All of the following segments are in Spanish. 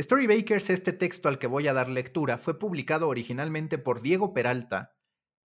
Storybakers, este texto al que voy a dar lectura, fue publicado originalmente por Diego Peralta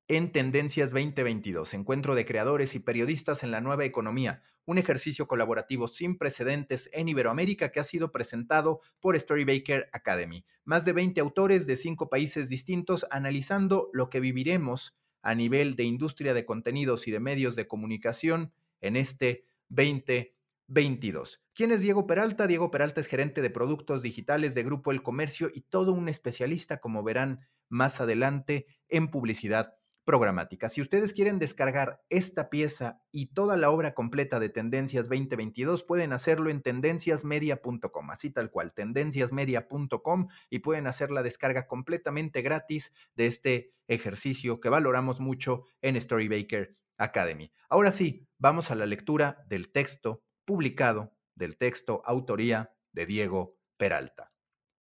en Tendencias 2022, Encuentro de Creadores y Periodistas en la Nueva Economía, un ejercicio colaborativo sin precedentes en Iberoamérica que ha sido presentado por Storybaker Academy. Más de 20 autores de cinco países distintos analizando lo que viviremos a nivel de industria de contenidos y de medios de comunicación en este 2022. 22. ¿Quién es Diego Peralta? Diego Peralta es gerente de productos digitales de Grupo El Comercio y todo un especialista, como verán más adelante, en publicidad programática. Si ustedes quieren descargar esta pieza y toda la obra completa de Tendencias 2022, pueden hacerlo en tendenciasmedia.com, así tal cual, tendenciasmedia.com y pueden hacer la descarga completamente gratis de este ejercicio que valoramos mucho en Storybaker Academy. Ahora sí, vamos a la lectura del texto publicado del texto autoría de Diego Peralta.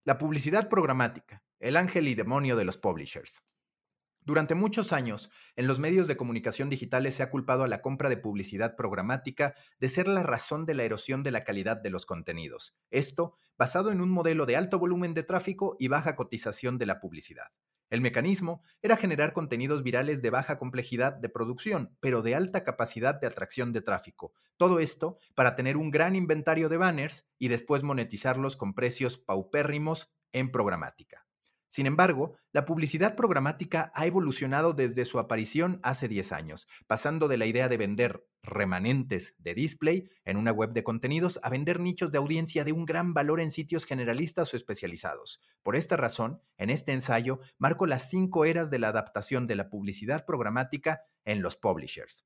La publicidad programática, el ángel y demonio de los publishers. Durante muchos años, en los medios de comunicación digitales se ha culpado a la compra de publicidad programática de ser la razón de la erosión de la calidad de los contenidos. Esto basado en un modelo de alto volumen de tráfico y baja cotización de la publicidad. El mecanismo era generar contenidos virales de baja complejidad de producción, pero de alta capacidad de atracción de tráfico. Todo esto para tener un gran inventario de banners y después monetizarlos con precios paupérrimos en programática. Sin embargo, la publicidad programática ha evolucionado desde su aparición hace 10 años, pasando de la idea de vender remanentes de display en una web de contenidos a vender nichos de audiencia de un gran valor en sitios generalistas o especializados. Por esta razón, en este ensayo marco las cinco eras de la adaptación de la publicidad programática en los publishers.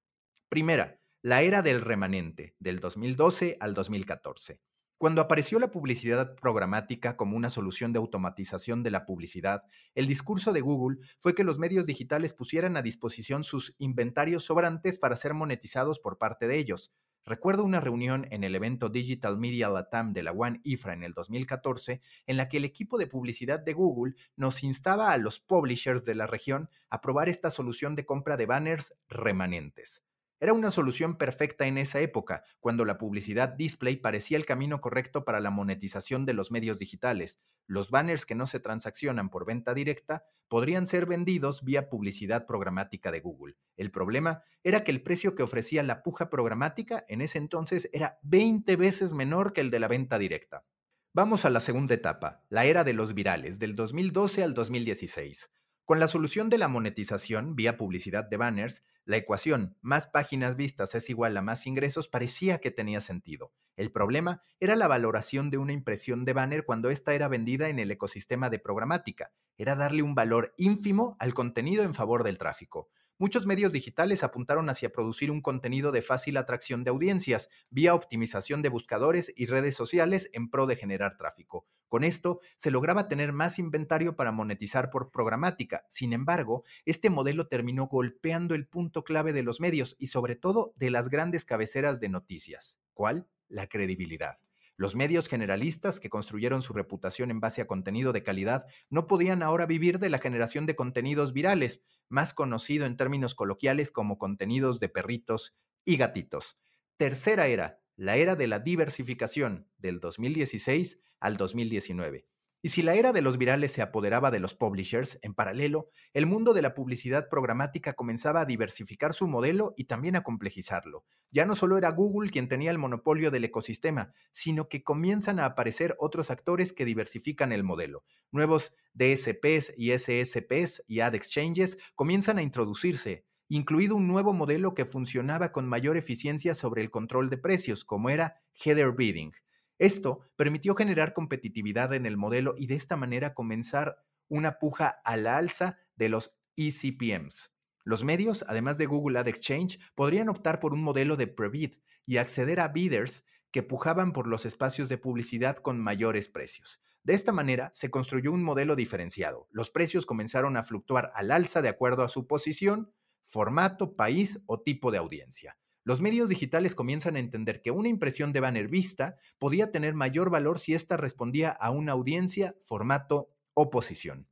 Primera, la era del remanente, del 2012 al 2014. Cuando apareció la publicidad programática como una solución de automatización de la publicidad, el discurso de Google fue que los medios digitales pusieran a disposición sus inventarios sobrantes para ser monetizados por parte de ellos. Recuerdo una reunión en el evento Digital Media Latam de la One IFRA en el 2014, en la que el equipo de publicidad de Google nos instaba a los publishers de la región a probar esta solución de compra de banners remanentes. Era una solución perfecta en esa época, cuando la publicidad display parecía el camino correcto para la monetización de los medios digitales. Los banners que no se transaccionan por venta directa podrían ser vendidos vía publicidad programática de Google. El problema era que el precio que ofrecía la puja programática en ese entonces era 20 veces menor que el de la venta directa. Vamos a la segunda etapa, la era de los virales, del 2012 al 2016. Con la solución de la monetización vía publicidad de banners, la ecuación más páginas vistas es igual a más ingresos parecía que tenía sentido. El problema era la valoración de una impresión de banner cuando ésta era vendida en el ecosistema de programática. Era darle un valor ínfimo al contenido en favor del tráfico. Muchos medios digitales apuntaron hacia producir un contenido de fácil atracción de audiencias, vía optimización de buscadores y redes sociales en pro de generar tráfico. Con esto se lograba tener más inventario para monetizar por programática. Sin embargo, este modelo terminó golpeando el punto clave de los medios y sobre todo de las grandes cabeceras de noticias. ¿Cuál? La credibilidad. Los medios generalistas que construyeron su reputación en base a contenido de calidad no podían ahora vivir de la generación de contenidos virales, más conocido en términos coloquiales como contenidos de perritos y gatitos. Tercera era, la era de la diversificación del 2016 al 2019. Y si la era de los virales se apoderaba de los publishers, en paralelo, el mundo de la publicidad programática comenzaba a diversificar su modelo y también a complejizarlo. Ya no solo era Google quien tenía el monopolio del ecosistema, sino que comienzan a aparecer otros actores que diversifican el modelo. Nuevos DSPs y SSPs y ad exchanges comienzan a introducirse incluido un nuevo modelo que funcionaba con mayor eficiencia sobre el control de precios, como era header bidding. Esto permitió generar competitividad en el modelo y de esta manera comenzar una puja a la alza de los ECPMs. Los medios, además de Google Ad Exchange, podrían optar por un modelo de pre-bid y acceder a bidders que pujaban por los espacios de publicidad con mayores precios. De esta manera, se construyó un modelo diferenciado. Los precios comenzaron a fluctuar al alza de acuerdo a su posición, formato, país o tipo de audiencia. Los medios digitales comienzan a entender que una impresión de banner vista podía tener mayor valor si ésta respondía a una audiencia, formato o posición.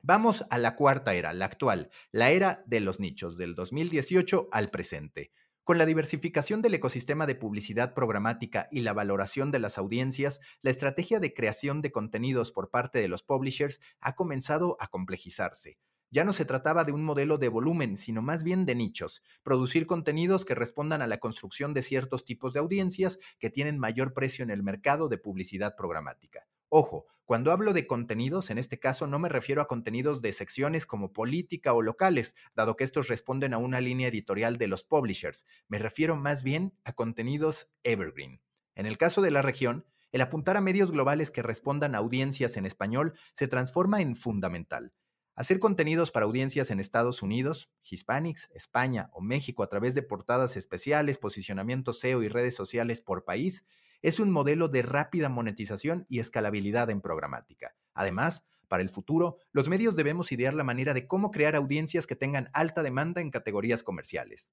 Vamos a la cuarta era, la actual, la era de los nichos, del 2018 al presente. Con la diversificación del ecosistema de publicidad programática y la valoración de las audiencias, la estrategia de creación de contenidos por parte de los publishers ha comenzado a complejizarse. Ya no se trataba de un modelo de volumen, sino más bien de nichos, producir contenidos que respondan a la construcción de ciertos tipos de audiencias que tienen mayor precio en el mercado de publicidad programática. Ojo, cuando hablo de contenidos, en este caso no me refiero a contenidos de secciones como política o locales, dado que estos responden a una línea editorial de los publishers. Me refiero más bien a contenidos evergreen. En el caso de la región, el apuntar a medios globales que respondan a audiencias en español se transforma en fundamental. Hacer contenidos para audiencias en Estados Unidos, Hispanics, España o México a través de portadas especiales, posicionamiento SEO y redes sociales por país es un modelo de rápida monetización y escalabilidad en programática. Además, para el futuro, los medios debemos idear la manera de cómo crear audiencias que tengan alta demanda en categorías comerciales.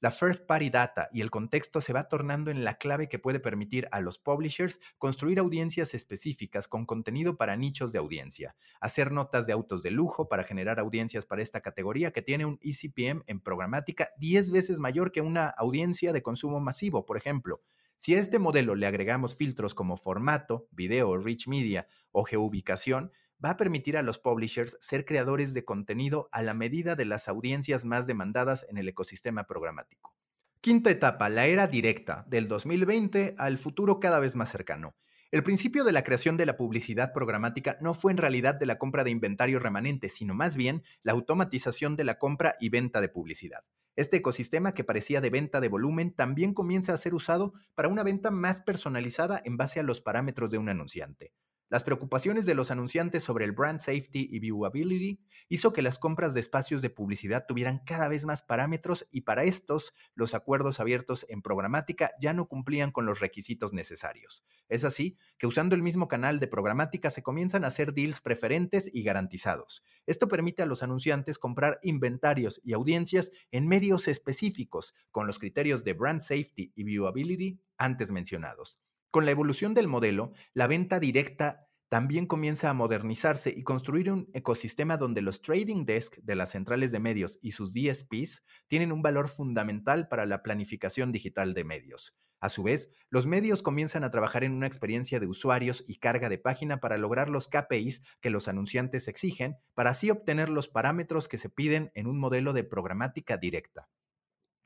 La first party data y el contexto se va tornando en la clave que puede permitir a los publishers construir audiencias específicas con contenido para nichos de audiencia, hacer notas de autos de lujo para generar audiencias para esta categoría que tiene un ECPM en programática 10 veces mayor que una audiencia de consumo masivo, por ejemplo, si a este modelo le agregamos filtros como formato, video, rich media o geoubicación, va a permitir a los publishers ser creadores de contenido a la medida de las audiencias más demandadas en el ecosistema programático. Quinta etapa, la era directa, del 2020 al futuro cada vez más cercano. El principio de la creación de la publicidad programática no fue en realidad de la compra de inventario remanente, sino más bien la automatización de la compra y venta de publicidad. Este ecosistema que parecía de venta de volumen también comienza a ser usado para una venta más personalizada en base a los parámetros de un anunciante. Las preocupaciones de los anunciantes sobre el brand safety y viewability hizo que las compras de espacios de publicidad tuvieran cada vez más parámetros y para estos los acuerdos abiertos en programática ya no cumplían con los requisitos necesarios. Es así que usando el mismo canal de programática se comienzan a hacer deals preferentes y garantizados. Esto permite a los anunciantes comprar inventarios y audiencias en medios específicos con los criterios de brand safety y viewability antes mencionados. Con la evolución del modelo, la venta directa también comienza a modernizarse y construir un ecosistema donde los trading desk de las centrales de medios y sus DSPs tienen un valor fundamental para la planificación digital de medios. A su vez, los medios comienzan a trabajar en una experiencia de usuarios y carga de página para lograr los KPIs que los anunciantes exigen, para así obtener los parámetros que se piden en un modelo de programática directa.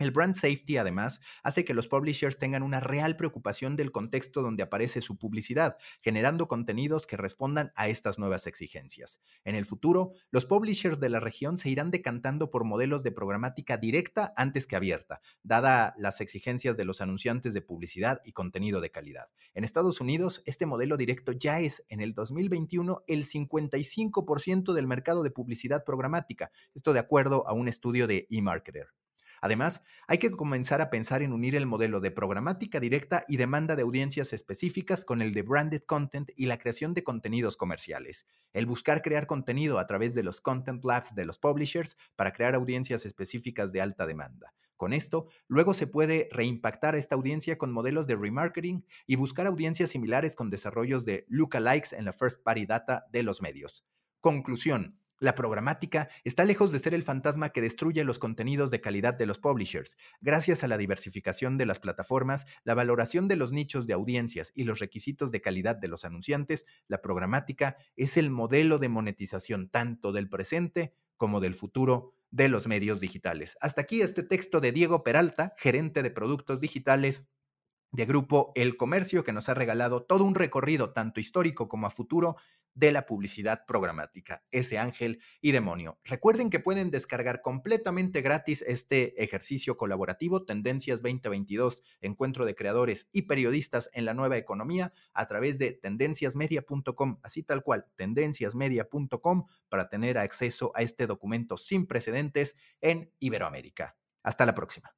El brand safety, además, hace que los publishers tengan una real preocupación del contexto donde aparece su publicidad, generando contenidos que respondan a estas nuevas exigencias. En el futuro, los publishers de la región se irán decantando por modelos de programática directa antes que abierta, dada las exigencias de los anunciantes de publicidad y contenido de calidad. En Estados Unidos, este modelo directo ya es, en el 2021, el 55% del mercado de publicidad programática, esto de acuerdo a un estudio de eMarketer. Además, hay que comenzar a pensar en unir el modelo de programática directa y demanda de audiencias específicas con el de branded content y la creación de contenidos comerciales. El buscar crear contenido a través de los content labs de los publishers para crear audiencias específicas de alta demanda. Con esto, luego se puede reimpactar a esta audiencia con modelos de remarketing y buscar audiencias similares con desarrollos de lookalikes en la first party data de los medios. Conclusión. La programática está lejos de ser el fantasma que destruye los contenidos de calidad de los publishers. Gracias a la diversificación de las plataformas, la valoración de los nichos de audiencias y los requisitos de calidad de los anunciantes, la programática es el modelo de monetización tanto del presente como del futuro de los medios digitales. Hasta aquí este texto de Diego Peralta, gerente de productos digitales de Grupo El Comercio, que nos ha regalado todo un recorrido, tanto histórico como a futuro, de la publicidad programática, ese ángel y demonio. Recuerden que pueden descargar completamente gratis este ejercicio colaborativo Tendencias 2022, encuentro de creadores y periodistas en la nueva economía a través de tendenciasmedia.com, así tal cual, tendenciasmedia.com para tener acceso a este documento sin precedentes en Iberoamérica. Hasta la próxima.